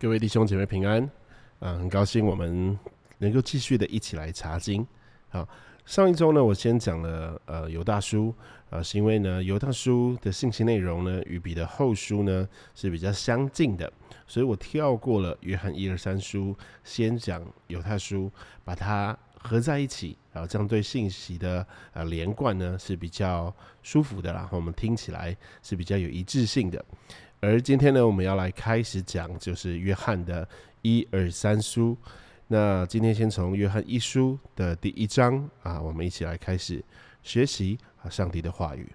各位弟兄姐妹平安啊！很高兴我们能够继续的一起来查经。好，上一周呢，我先讲了呃犹大书啊，是因为呢犹大书的信息内容呢与彼得后书呢是比较相近的，所以我跳过了约翰一二三书，先讲犹大书，把它合在一起，然后这样对信息的呃连贯呢是比较舒服的，然后我们听起来是比较有一致性的。而今天呢，我们要来开始讲，就是约翰的一二三书。那今天先从约翰一书的第一章啊，我们一起来开始学习啊上帝的话语。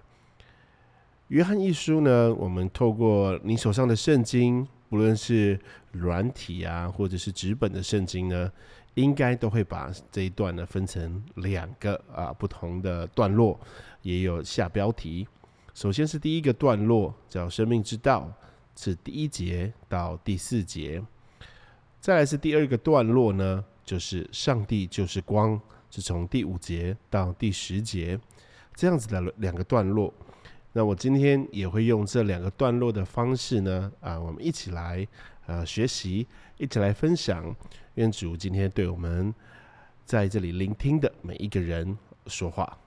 约翰一书呢，我们透过你手上的圣经，不论是软体啊，或者是纸本的圣经呢，应该都会把这一段呢分成两个啊不同的段落，也有下标题。首先是第一个段落，叫“生命之道”，是第一节到第四节。再来是第二个段落呢，就是“上帝就是光”，是从第五节到第十节，这样子的两个段落。那我今天也会用这两个段落的方式呢，啊，我们一起来呃学习，一起来分享。愿主今天对我们在这里聆听的每一个人说话。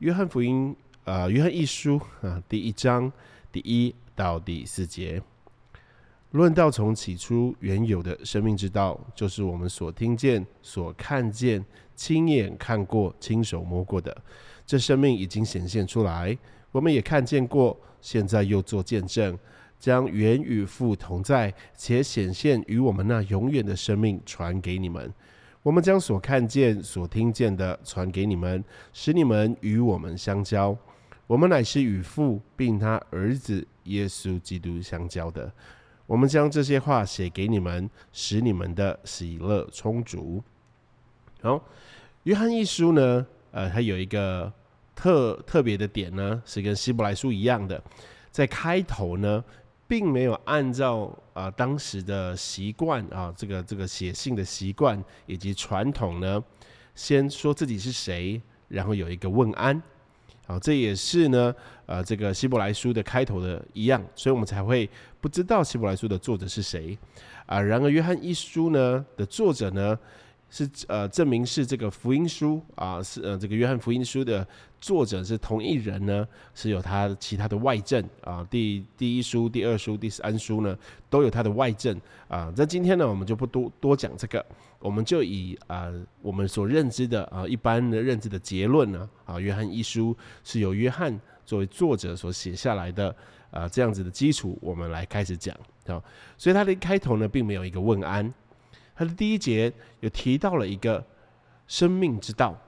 约翰福音。呃，约翰一书啊，第一章第一到第四节，论到从起初原有的生命之道，就是我们所听见、所看见、亲眼看过、亲手摸过的。这生命已经显现出来，我们也看见过，现在又做见证，将原与父同在且显现与我们那永远的生命传给你们。我们将所看见、所听见的传给你们，使你们与我们相交。我们乃是与父并他儿子耶稣基督相交的。我们将这些话写给你们，使你们的喜乐充足。好，约翰一书呢，呃，它有一个特特别的点呢，是跟希伯来书一样的，在开头呢，并没有按照啊当时的习惯啊，这个这个写信的习惯以及传统呢，先说自己是谁，然后有一个问安。好，这也是呢，呃，这个希伯来书的开头的一样，所以我们才会不知道希伯来书的作者是谁啊。然而，约翰一书呢的作者呢，是呃证明是这个福音书啊，是呃这个约翰福音书的作者是同一人呢，是有他其他的外证啊。第第一书、第二书、第三书呢，都有他的外证啊。在今天呢，我们就不多多讲这个。我们就以啊我们所认知的啊一般的认知的结论呢啊约翰一书是由约翰作为作者所写下来的啊这样子的基础，我们来开始讲啊。所以他的开头呢并没有一个问安，他的第一节有提到了一个生命之道，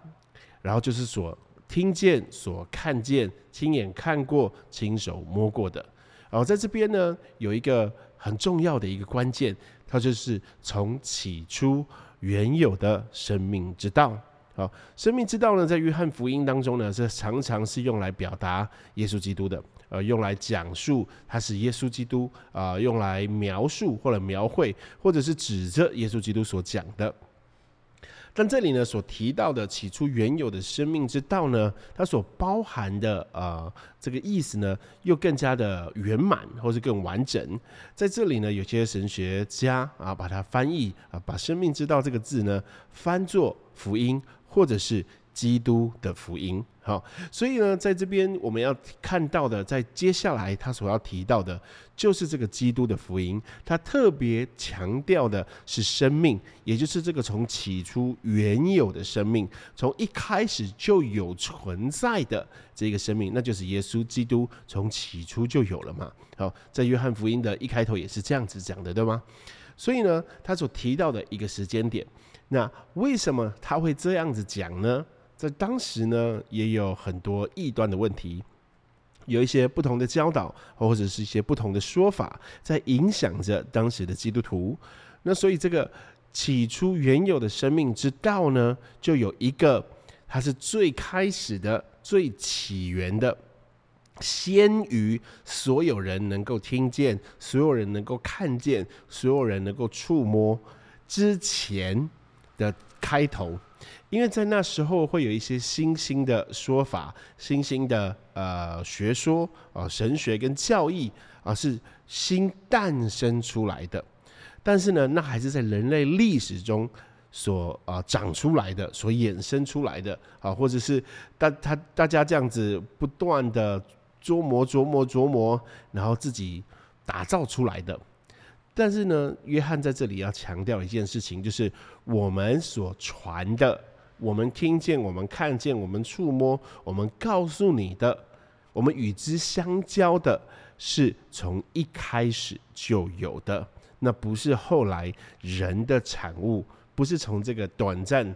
然后就是所听见、所看见、亲眼看过、亲手摸过的。然后在这边呢有一个很重要的一个关键，它就是从起初。原有的生命之道，好，生命之道呢，在约翰福音当中呢，是常常是用来表达耶稣基督的，呃，用来讲述他是耶稣基督啊，用来描述或者描绘，或者是指着耶稣基督所讲的。但这里呢，所提到的起初原有的生命之道呢，它所包含的呃这个意思呢，又更加的圆满，或是更完整。在这里呢，有些神学家啊，把它翻译啊，把生命之道这个字呢，翻作福音，或者是。基督的福音，好，所以呢，在这边我们要看到的，在接下来他所要提到的，就是这个基督的福音。他特别强调的是生命，也就是这个从起初原有的生命，从一开始就有存在的这个生命，那就是耶稣基督从起初就有了嘛。好，在约翰福音的一开头也是这样子讲的，对吗？所以呢，他所提到的一个时间点，那为什么他会这样子讲呢？在当时呢，也有很多异端的问题，有一些不同的教导，或者是一些不同的说法，在影响着当时的基督徒。那所以，这个起初原有的生命之道呢，就有一个，它是最开始的、最起源的，先于所有人能够听见、所有人能够看见、所有人能够触摸之前的开头。因为在那时候会有一些新兴的说法、新兴的呃学说啊、神学跟教义啊是新诞生出来的。但是呢，那还是在人类历史中所啊长出来的，所衍生出来的啊，或者是大他大家这样子不断的琢磨琢磨琢磨，然后自己打造出来的。但是呢，约翰在这里要强调一件事情，就是我们所传的，我们听见，我们看见，我们触摸，我们告诉你的，我们与之相交的，是从一开始就有的，那不是后来人的产物，不是从这个短暂。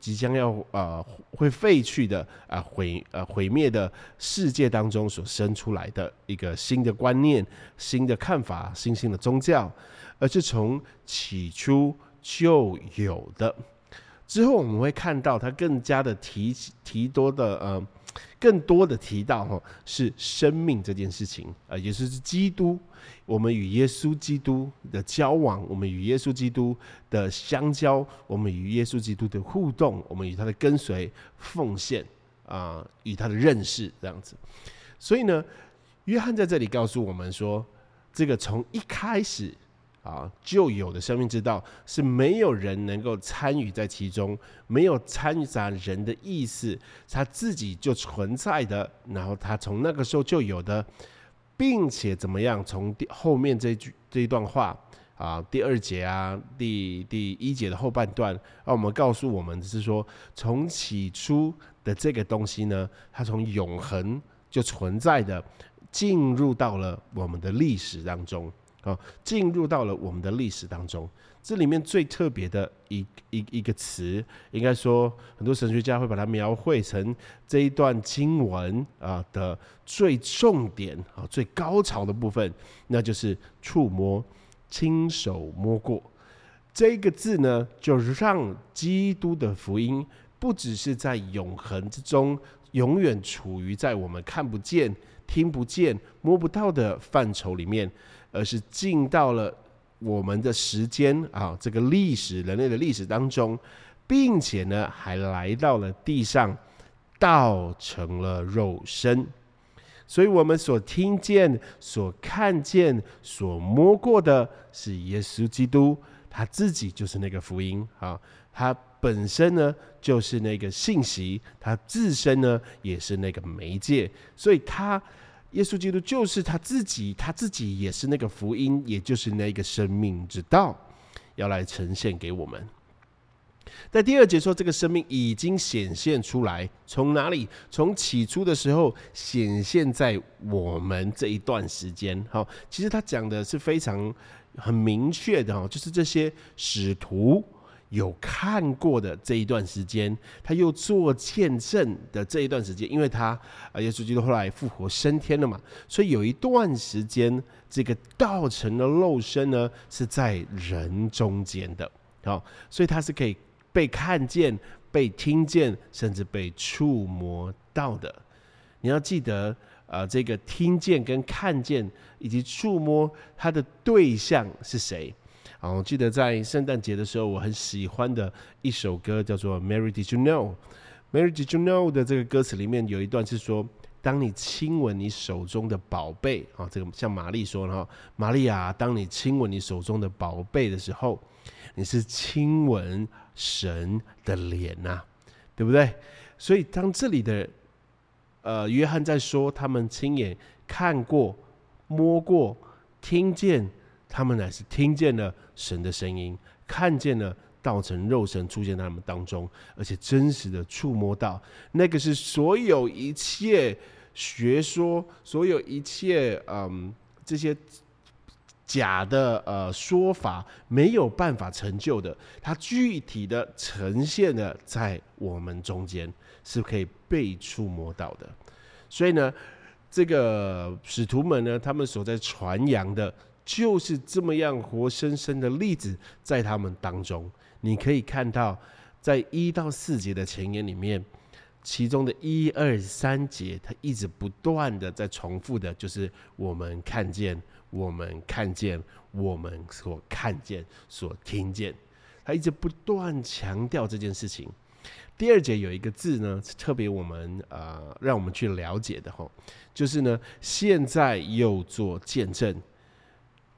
即将要呃会废去的啊毁呃毁灭的世界当中所生出来的一个新的观念、新的看法、新兴的宗教，而是从起初就有的。之后我们会看到它更加的提提多的呃。更多的提到哈是生命这件事情啊，也就是基督，我们与耶稣基督的交往，我们与耶稣基督的相交，我们与耶稣基督的互动，我们与他的跟随、奉献啊，与他的认识这样子。所以呢，约翰在这里告诉我们说，这个从一开始。啊，就有的生命之道是没有人能够参与在其中，没有参与在人的意思，他自己就存在的。然后他从那个时候就有的，并且怎么样？从后面这句这一段话啊，第二节啊，第第一节的后半段，让我们告诉我们是说，从起初的这个东西呢，它从永恒就存在的，进入到了我们的历史当中。啊，进入到了我们的历史当中。这里面最特别的一一一个词，应该说很多神学家会把它描绘成这一段经文啊的最重点啊最高潮的部分，那就是触摸、亲手摸过这个字呢，就让基督的福音不只是在永恒之中，永远处于在我们看不见、听不见、摸不到的范畴里面。而是进到了我们的时间啊，这个历史人类的历史当中，并且呢，还来到了地上，道成了肉身。所以，我们所听见、所看见、所摸过的，是耶稣基督，他自己就是那个福音啊，他本身呢就是那个信息，他自身呢也是那个媒介，所以他。耶稣基督就是他自己，他自己也是那个福音，也就是那个生命之道，要来呈现给我们。在第二节说，这个生命已经显现出来，从哪里？从起初的时候显现在我们这一段时间。好，其实他讲的是非常很明确的哦，就是这些使徒。有看过的这一段时间，他又做见证的这一段时间，因为他啊，耶稣基督后来复活升天了嘛，所以有一段时间，这个道成的肉身呢是在人中间的，好，所以他是可以被看见、被听见，甚至被触摸到的。你要记得，呃，这个听见跟看见以及触摸，它的对象是谁？啊，我记得在圣诞节的时候，我很喜欢的一首歌叫做《Mary Did You Know》。《Mary Did You Know》的这个歌词里面有一段是说：“当你亲吻你手中的宝贝啊，这个像玛丽说的哈，玛利亚，当你亲吻你手中的宝贝的时候，你是亲吻神的脸呐，对不对？所以当这里的呃约翰在说他们亲眼看过、摸过、听见。”他们乃是听见了神的声音，看见了道成肉身出现在他们当中，而且真实的触摸到那个是所有一切学说、所有一切嗯这些假的呃说法没有办法成就的，它具体的呈现了在我们中间，是可以被触摸到的。所以呢，这个使徒们呢，他们所在传扬的。就是这么样活生生的例子，在他们当中，你可以看到，在一到四节的前言里面，其中的一二三节，它一直不断的在重复的，就是我们看见，我们看见，我们所看见，所听见，他一直不断强调这件事情。第二节有一个字呢，是特别我们呃，让我们去了解的吼，就是呢，现在又做见证。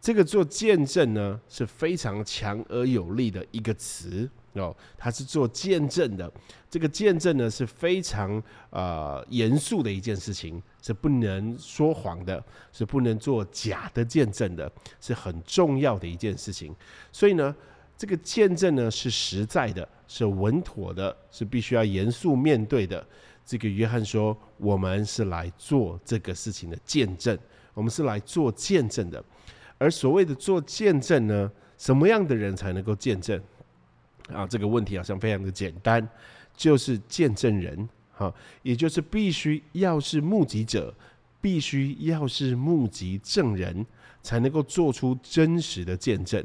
这个做见证呢是非常强而有力的一个词哦，它是做见证的。这个见证呢是非常呃严肃的一件事情，是不能说谎的，是不能做假的见证的，是很重要的一件事情。所以呢，这个见证呢是实在的，是稳妥的，是必须要严肃面对的。这个约翰说：“我们是来做这个事情的见证，我们是来做见证的。而所谓的做见证呢，什么样的人才能够见证？啊，这个问题好像非常的简单，就是见证人，哈，也就是必须要是目击者，必须要是目击证人，才能够做出真实的见证。”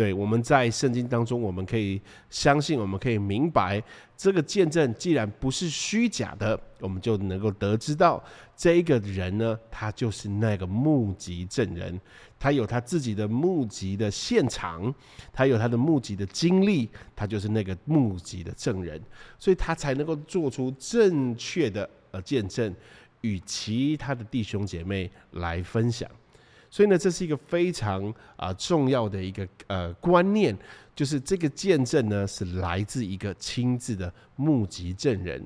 对，我们在圣经当中，我们可以相信，我们可以明白，这个见证既然不是虚假的，我们就能够得知到这一个人呢，他就是那个目击证人，他有他自己的目击的现场，他有他的目击的经历，他就是那个目击的证人，所以他才能够做出正确的呃见证，与其他的弟兄姐妹来分享。所以呢，这是一个非常啊重要的一个呃观念，就是这个见证呢是来自一个亲自的目击证人，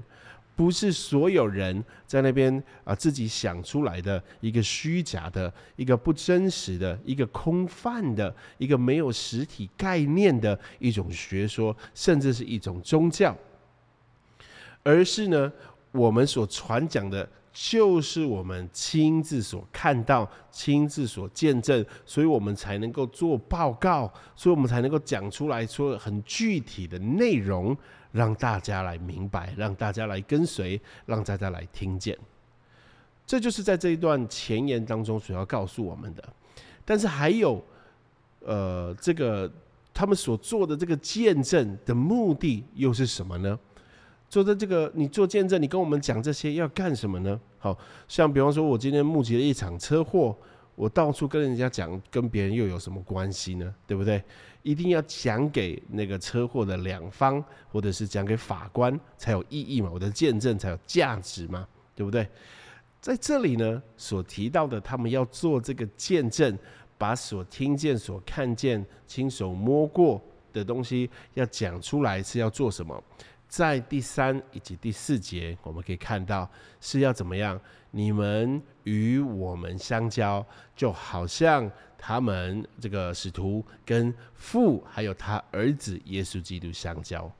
不是所有人在那边啊自己想出来的一个虚假的、一个不真实的、一个空泛的、一个没有实体概念的一种学说，甚至是一种宗教，而是呢我们所传讲的。就是我们亲自所看到、亲自所见证，所以我们才能够做报告，所以我们才能够讲出来说很具体的内容，让大家来明白，让大家来跟随，让大家来听见。这就是在这一段前言当中所要告诉我们的。但是还有，呃，这个他们所做的这个见证的目的又是什么呢？做的这个，你做见证，你跟我们讲这些要干什么呢？好像比方说，我今天目击了一场车祸，我到处跟人家讲，跟别人又有什么关系呢？对不对？一定要讲给那个车祸的两方，或者是讲给法官才有意义嘛？我的见证才有价值嘛？对不对？在这里呢，所提到的，他们要做这个见证，把所听见、所看见、亲手摸过的东西要讲出来，是要做什么？在第三以及第四节，我们可以看到是要怎么样？你们与我们相交，就好像他们这个使徒跟父还有他儿子耶稣基督相交。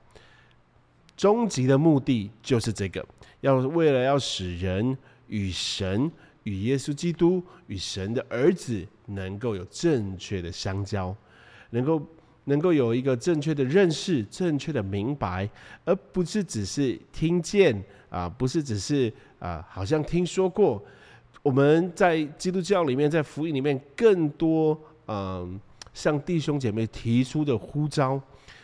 终极的目的就是这个，要为了要使人与神、与耶稣基督、与神的儿子能够有正确的相交，能够。能够有一个正确的认识、正确的明白，而不是只是听见啊，不是只是啊，好像听说过。我们在基督教里面，在福音里面，更多嗯，向弟兄姐妹提出的呼召，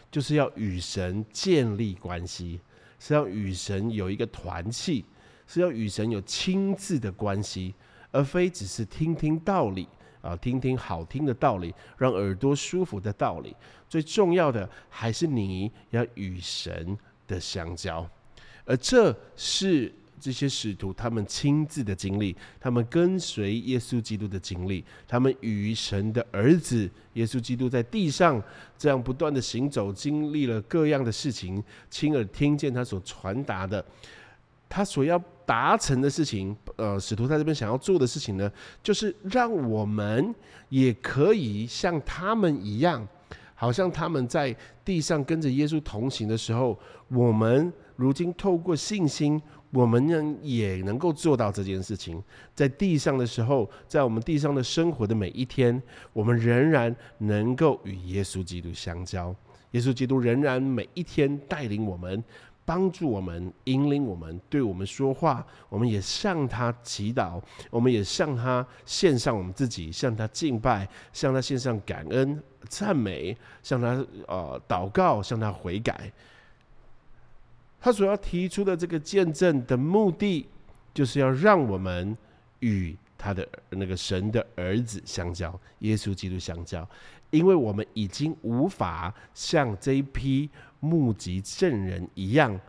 就是要与神建立关系，是要与神有一个团契，是要与神有亲自的关系，而非只是听听道理。啊，听听好听的道理，让耳朵舒服的道理。最重要的还是你要与神的相交，而这是这些使徒他们亲自的经历，他们跟随耶稣基督的经历，他们与神的儿子耶稣基督在地上这样不断的行走，经历了各样的事情，亲耳听见他所传达的。他所要达成的事情，呃，使徒在这边想要做的事情呢，就是让我们也可以像他们一样，好像他们在地上跟着耶稣同行的时候，我们如今透过信心，我们呢也能够做到这件事情。在地上的时候，在我们地上的生活的每一天，我们仍然能够与耶稣基督相交，耶稣基督仍然每一天带领我们。帮助我们，引领我们，对我们说话，我们也向他祈祷，我们也向他献上我们自己，向他敬拜，向他献上感恩、赞美，向他呃祷告，向他悔改。他所要提出的这个见证的目的，就是要让我们与他的那个神的儿子相交，耶稣基督相交，因为我们已经无法像这一批。目击证人一样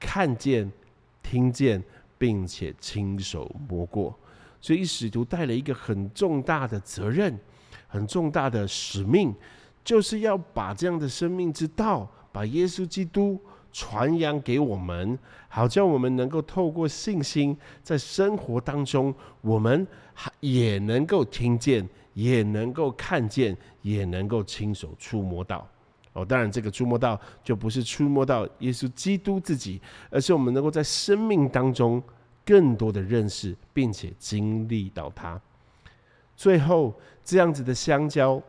看见、听见，并且亲手摸过，所以使徒带了一个很重大的责任，很重大的使命，就是要把这样的生命之道，把耶稣基督传扬给我们，好叫我们能够透过信心，在生活当中，我们也能够听见，也能够看见，也能够亲手触摸到。哦，当然，这个触摸到就不是触摸到耶稣基督自己，而是我们能够在生命当中更多的认识，并且经历到他。最后，这样子的相交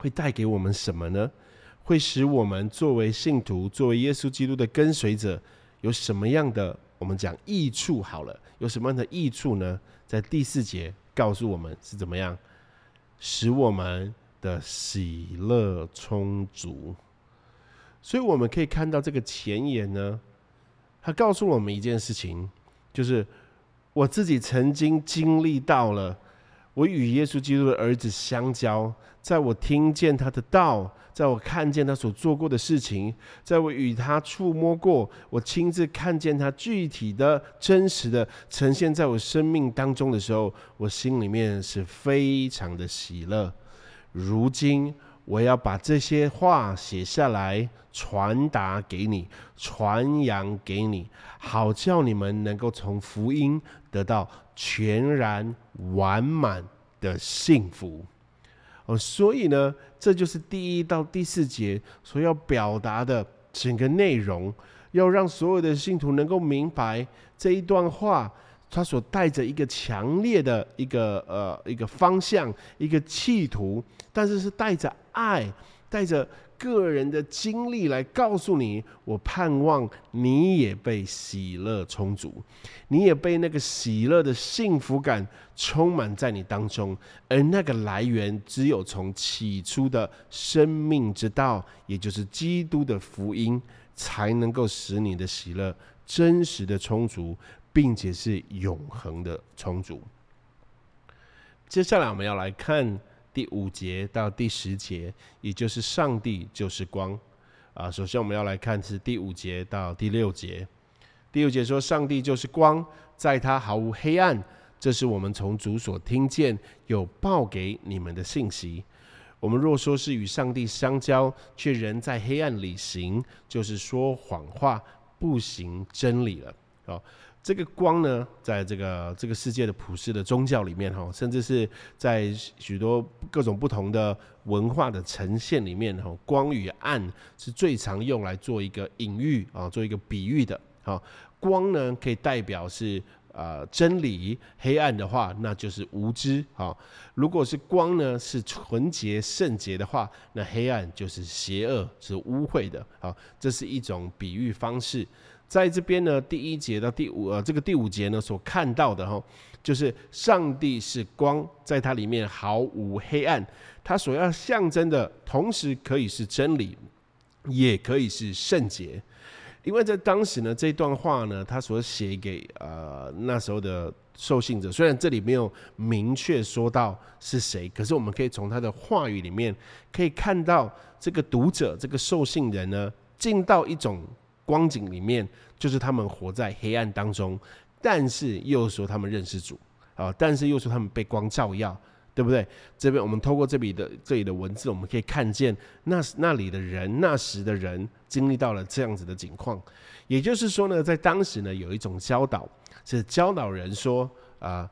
会带给我们什么呢？会使我们作为信徒，作为耶稣基督的跟随者，有什么样的我们讲益处？好了，有什么样的益处呢？在第四节告诉我们是怎么样，使我们的喜乐充足。所以我们可以看到这个前言呢，他告诉我们一件事情，就是我自己曾经经历到了。我与耶稣基督的儿子相交，在我听见他的道，在我看见他所做过的事情，在我与他触摸过，我亲自看见他具体的真实的呈现在我生命当中的时候，我心里面是非常的喜乐。如今我要把这些话写下来，传达给你，传扬给你，好叫你们能够从福音得到。全然完满的幸福哦，所以呢，这就是第一到第四节所要表达的整个内容，要让所有的信徒能够明白这一段话，他所带着一个强烈的一个呃一个方向，一个企图，但是是带着爱，带着。个人的经历来告诉你，我盼望你也被喜乐充足，你也被那个喜乐的幸福感充满在你当中，而那个来源只有从起初的生命之道，也就是基督的福音，才能够使你的喜乐真实的充足，并且是永恒的充足。接下来我们要来看。第五节到第十节，也就是上帝就是光啊。首先我们要来看是第五节到第六节。第五节说，上帝就是光，在他毫无黑暗。这是我们从主所听见有报给你们的信息。我们若说是与上帝相交，却仍在黑暗里行，就是说谎话，不行真理了。哦。这个光呢，在这个这个世界的普世的宗教里面哈，甚至是在许多各种不同的文化的呈现里面哈，光与暗是最常用来做一个隐喻啊，做一个比喻的。好，光呢可以代表是呃真理，黑暗的话那就是无知。啊，如果是光呢是纯洁圣洁的话，那黑暗就是邪恶，是污秽的。啊，这是一种比喻方式。在这边呢，第一节到第五呃，这个第五节呢，所看到的哈，就是上帝是光，在它里面毫无黑暗。它所要象征的，同时可以是真理，也可以是圣洁。因为在当时呢，这段话呢，他所写给呃那时候的受信者，虽然这里没有明确说到是谁，可是我们可以从他的话语里面可以看到，这个读者这个受信人呢，进到一种。光景里面，就是他们活在黑暗当中，但是又说他们认识主啊，但是又说他们被光照耀，对不对？这边我们透过这里的这里的文字，我们可以看见那那里的人，那时的人经历到了这样子的景况。也就是说呢，在当时呢，有一种教导，是教导人说啊，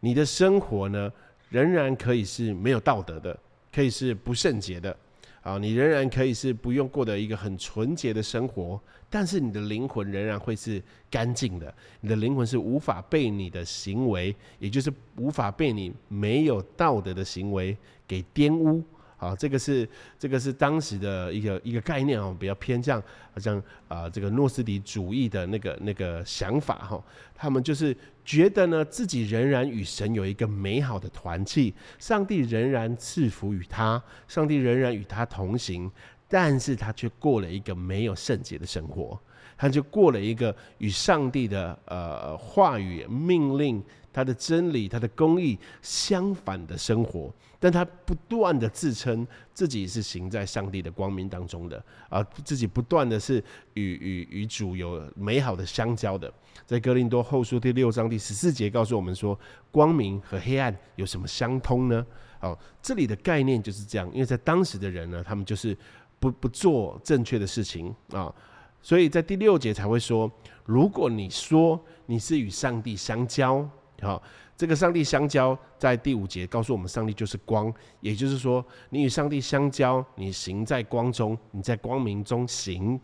你的生活呢，仍然可以是没有道德的，可以是不圣洁的。啊，你仍然可以是不用过的一个很纯洁的生活，但是你的灵魂仍然会是干净的。你的灵魂是无法被你的行为，也就是无法被你没有道德的行为给玷污。啊，这个是这个是当时的一个一个概念哦，比较偏向好像啊这个诺斯底主义的那个那个想法哈，他们就是觉得呢自己仍然与神有一个美好的团契，上帝仍然赐福于他，上帝仍然与他同行，但是他却过了一个没有圣洁的生活，他就过了一个与上帝的呃话语命令。他的真理，他的公义相反的生活，但他不断的自称自己是行在上帝的光明当中的，啊，自己不断的是与与与主有美好的相交的。在哥林多后书第六章第十四节告诉我们说，光明和黑暗有什么相通呢？哦，这里的概念就是这样，因为在当时的人呢，他们就是不不做正确的事情啊，所以在第六节才会说，如果你说你是与上帝相交，好，这个上帝相交，在第五节告诉我们，上帝就是光，也就是说，你与上帝相交，你行在光中，你在光明中行，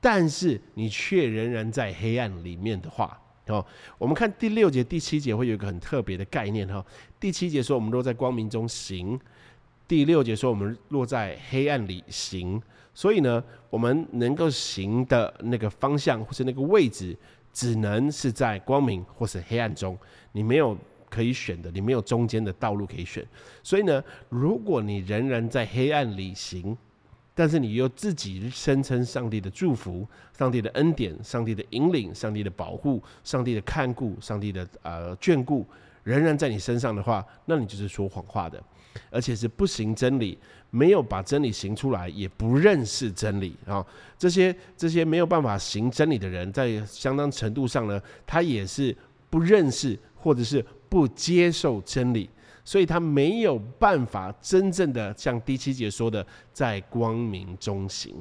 但是你却仍然在黑暗里面的话。哦，我们看第六节、第七节会有一个很特别的概念哈。第七节说我们落在光明中行，第六节说我们落在黑暗里行。所以呢，我们能够行的那个方向或是那个位置，只能是在光明或是黑暗中，你没有可以选的，你没有中间的道路可以选。所以呢，如果你仍然在黑暗里行，但是你又自己声称上帝的祝福、上帝的恩典、上帝的引领、上帝的保护、上帝的看顾、上帝的呃眷顾，仍然在你身上的话，那你就是说谎话的，而且是不行真理，没有把真理行出来，也不认识真理啊。这些这些没有办法行真理的人，在相当程度上呢，他也是不认识或者是不接受真理。所以他没有办法真正的像第七节说的，在光明中行，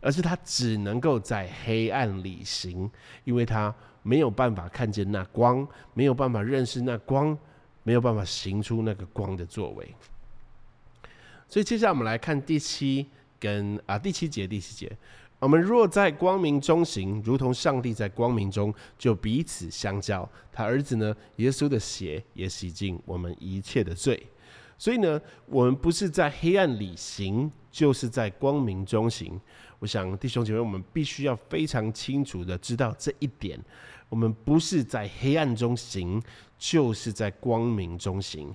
而是他只能够在黑暗里行，因为他没有办法看见那光，没有办法认识那光，没有办法行出那个光的作为。所以接下来我们来看第七跟啊第七节第七节。我们若在光明中行，如同上帝在光明中，就彼此相交。他儿子呢，耶稣的血也洗净我们一切的罪。所以呢，我们不是在黑暗里行，就是在光明中行。我想弟兄姐妹，我们必须要非常清楚的知道这一点：我们不是在黑暗中行，就是在光明中行。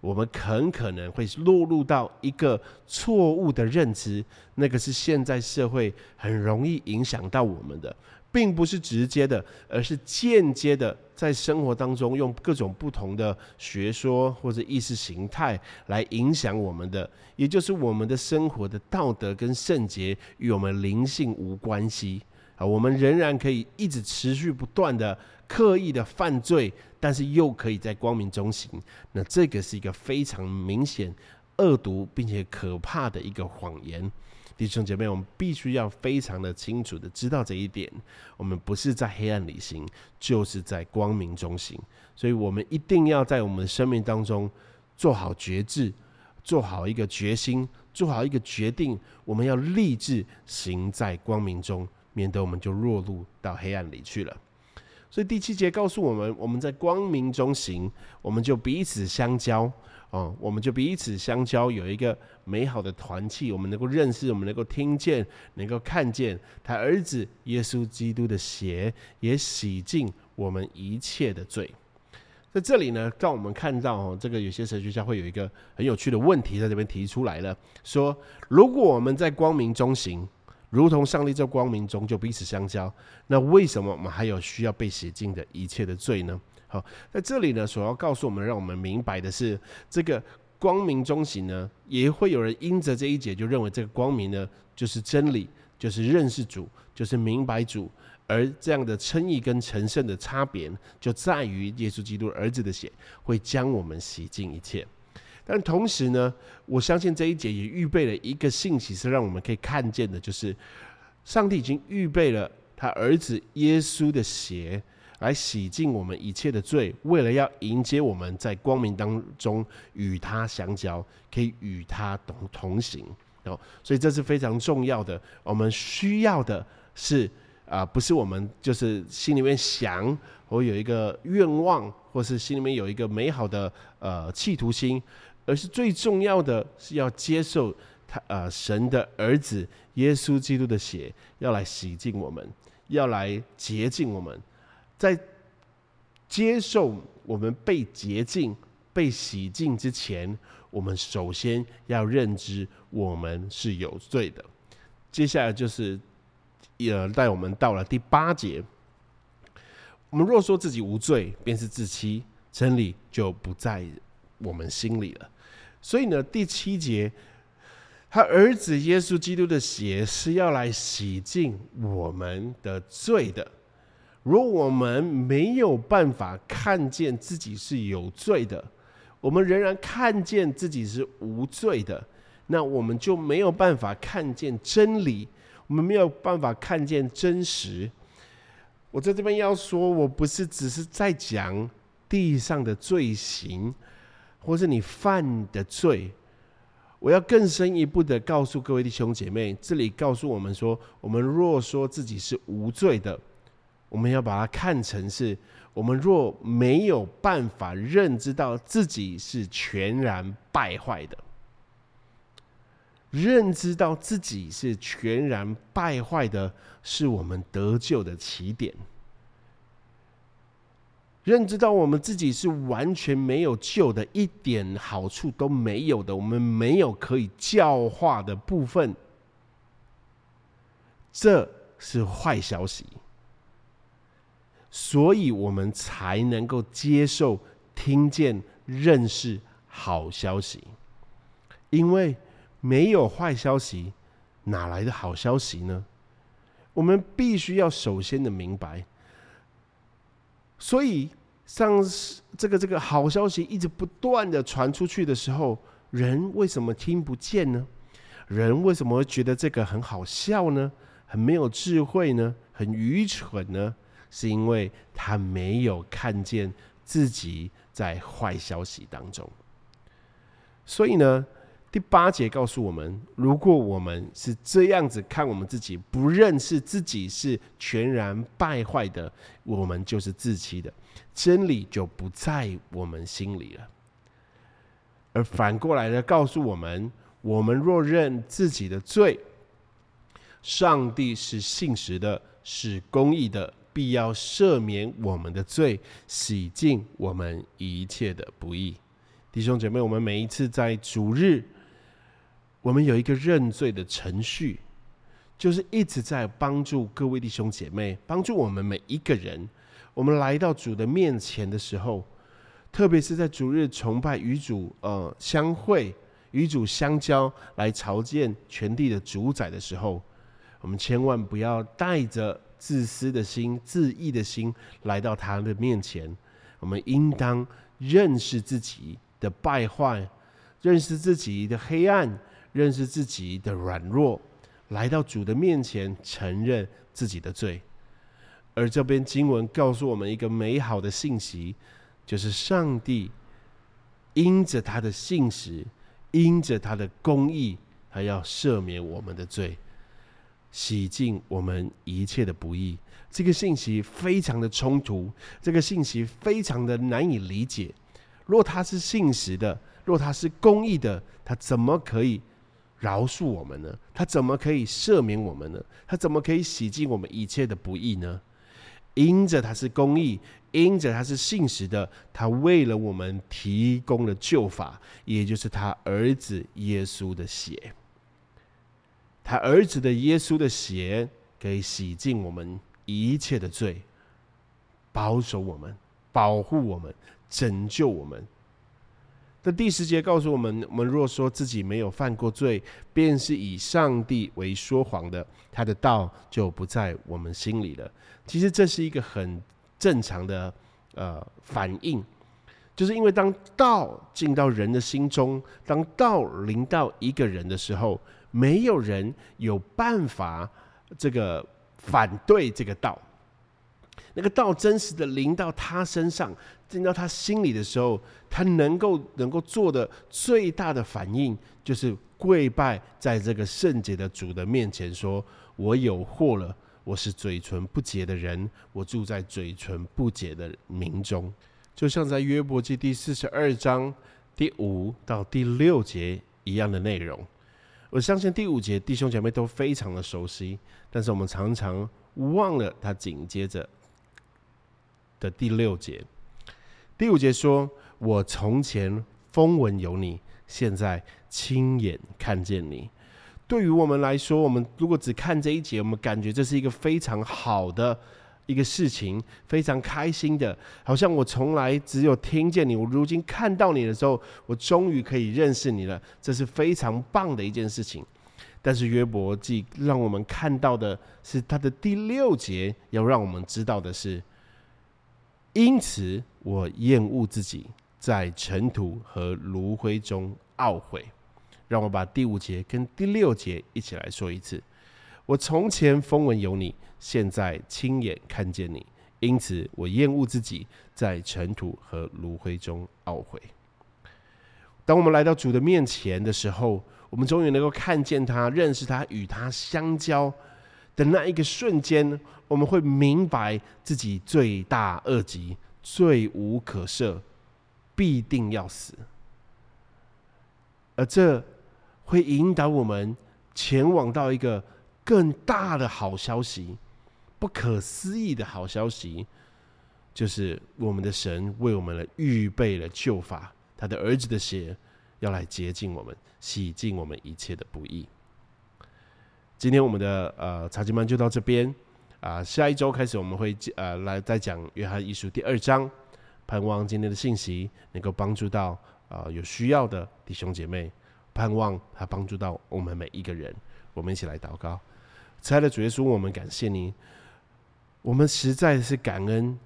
我们很可能会落入到一个错误的认知，那个是现在社会很容易影响到我们的，并不是直接的，而是间接的，在生活当中用各种不同的学说或者意识形态来影响我们的，也就是我们的生活的道德跟圣洁与我们灵性无关系啊，我们仍然可以一直持续不断的。刻意的犯罪，但是又可以在光明中行，那这个是一个非常明显、恶毒并且可怕的一个谎言。弟兄姐妹，我们必须要非常的清楚的知道这一点：我们不是在黑暗里行，就是在光明中行。所以，我们一定要在我们的生命当中做好觉志，做好一个决心，做好一个决定。我们要立志行在光明中，免得我们就落入到黑暗里去了。所以第七节告诉我们，我们在光明中行，我们就彼此相交，哦，我们就彼此相交，有一个美好的团契，我们能够认识，我们能够听见，能够看见他儿子耶稣基督的血，也洗净我们一切的罪。在这里呢，让我们看到哦，这个有些神学家会有一个很有趣的问题在这边提出来了，说如果我们在光明中行。如同上帝在光明中就彼此相交，那为什么我们还有需要被洗净的一切的罪呢？好，在这里呢，所要告诉我们，让我们明白的是，这个光明中行呢，也会有人因着这一节就认为这个光明呢，就是真理，就是认识主，就是明白主，而这样的称义跟成圣的差别，就在于耶稣基督儿子的血会将我们洗净一切。但同时呢，我相信这一节也预备了一个信息，是让我们可以看见的，就是上帝已经预备了他儿子耶稣的血来洗净我们一切的罪，为了要迎接我们在光明当中与他相交，可以与他同同行哦。所以这是非常重要的。我们需要的是啊，不是我们就是心里面想，或有一个愿望，或是心里面有一个美好的呃企图心。而是最重要的是要接受他呃神的儿子耶稣基督的血，要来洗净我们，要来洁净我们。在接受我们被洁净、被洗净之前，我们首先要认知我们是有罪的。接下来就是呃带我们到了第八节。我们若说自己无罪，便是自欺，真理就不在我们心里了。所以呢，第七节，他儿子耶稣基督的血是要来洗净我们的罪的。如果我们没有办法看见自己是有罪的，我们仍然看见自己是无罪的，那我们就没有办法看见真理，我们没有办法看见真实。我在这边要说，我不是只是在讲地上的罪行，或是你犯的罪。我要更深一步的告诉各位弟兄姐妹，这里告诉我们说，我们若说自己是无罪的，我们要把它看成是，我们若没有办法认知到自己是全然败坏的，认知到自己是全然败坏的，是我们得救的起点。认知到我们自己是完全没有救的，一点好处都没有的，我们没有可以教化的部分，这是坏消息，所以我们才能够接受、听见、认识好消息，因为没有坏消息，哪来的好消息呢？我们必须要首先的明白。所以，上这个这个好消息一直不断的传出去的时候，人为什么听不见呢？人为什么会觉得这个很好笑呢？很没有智慧呢？很愚蠢呢？是因为他没有看见自己在坏消息当中。所以呢？第八节告诉我们：如果我们是这样子看我们自己，不认识自己是全然败坏的，我们就是自欺的，真理就不在我们心里了。而反过来的告诉我们：我们若认自己的罪，上帝是信实的，是公义的，必要赦免我们的罪，洗净我们一切的不义。弟兄姐妹，我们每一次在主日。我们有一个认罪的程序，就是一直在帮助各位弟兄姐妹，帮助我们每一个人。我们来到主的面前的时候，特别是在主日崇拜与主呃相会、与主相交，来朝见全地的主宰的时候，我们千万不要带着自私的心、自义的心来到他的面前。我们应当认识自己的败坏，认识自己的黑暗。认识自己的软弱，来到主的面前，承认自己的罪。而这篇经文告诉我们一个美好的信息，就是上帝因着他的信实，因着他的公义，他要赦免我们的罪，洗净我们一切的不义。这个信息非常的冲突，这个信息非常的难以理解。若他是信实的，若他是公义的，他怎么可以？饶恕我们呢？他怎么可以赦免我们呢？他怎么可以洗净我们一切的不义呢？因着他是公义，因着他是信实的，他为了我们提供了救法，也就是他儿子耶稣的血。他儿子的耶稣的血可以洗净我们一切的罪，保守我们，保护我们，拯救我们。那第十节告诉我们：我们若说自己没有犯过罪，便是以上帝为说谎的，他的道就不在我们心里了。其实这是一个很正常的呃反应，就是因为当道进到人的心中，当道临到一个人的时候，没有人有办法这个反对这个道。那个道真实的临到他身上，进到他心里的时候，他能够能够做的最大的反应，就是跪拜在这个圣洁的主的面前，说：“我有祸了，我是嘴唇不洁的人，我住在嘴唇不洁的民中。”就像在约伯记第四十二章第五到第六节一样的内容。我相信第五节弟兄姐妹都非常的熟悉，但是我们常常忘了他紧接着。的第六节，第五节说：“我从前风闻有你，现在亲眼看见你。”对于我们来说，我们如果只看这一节，我们感觉这是一个非常好的一个事情，非常开心的，好像我从来只有听见你，我如今看到你的时候，我终于可以认识你了，这是非常棒的一件事情。但是约伯记让我们看到的是，他的第六节要让我们知道的是。因此，我厌恶自己，在尘土和炉灰中懊悔。让我把第五节跟第六节一起来说一次。我从前风闻有你，现在亲眼看见你，因此我厌恶自己，在尘土和炉灰中懊悔。当我们来到主的面前的时候，我们终于能够看见他、认识他、与他相交的那一个瞬间，我们会明白自己罪大恶极、罪无可赦，必定要死。而这会引导我们前往到一个更大的好消息，不可思议的好消息，就是我们的神为我们预备了救法。他的儿子的血要来洁净我们，洗净我们一切的不义。今天我们的呃查经班就到这边啊，下一周开始我们会呃来再讲约翰一书第二章，盼望今天的信息能够帮助到啊有需要的弟兄姐妹，盼望他帮助到我们每一个人。我们一起来祷告，亲爱的主耶稣，我们感谢你，我们实在是感恩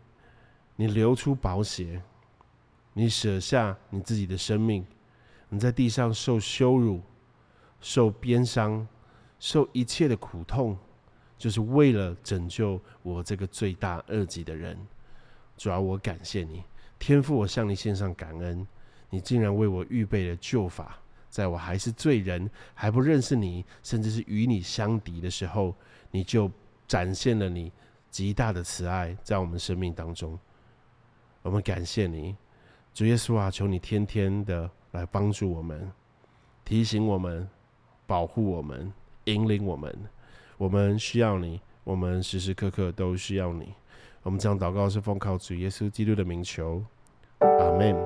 你流出宝血。你舍下你自己的生命，你在地上受羞辱、受鞭伤、受一切的苦痛，就是为了拯救我这个罪大恶极的人。主要我感谢你，天父，我向你献上感恩。你竟然为我预备了救法，在我还是罪人、还不认识你，甚至是与你相敌的时候，你就展现了你极大的慈爱在我们生命当中。我们感谢你。主耶稣啊，求你天天的来帮助我们，提醒我们，保护我们，引领我们，我们需要你。我们时时刻刻都需要你。我们这样祷告是奉靠主耶稣基督的名，求阿门。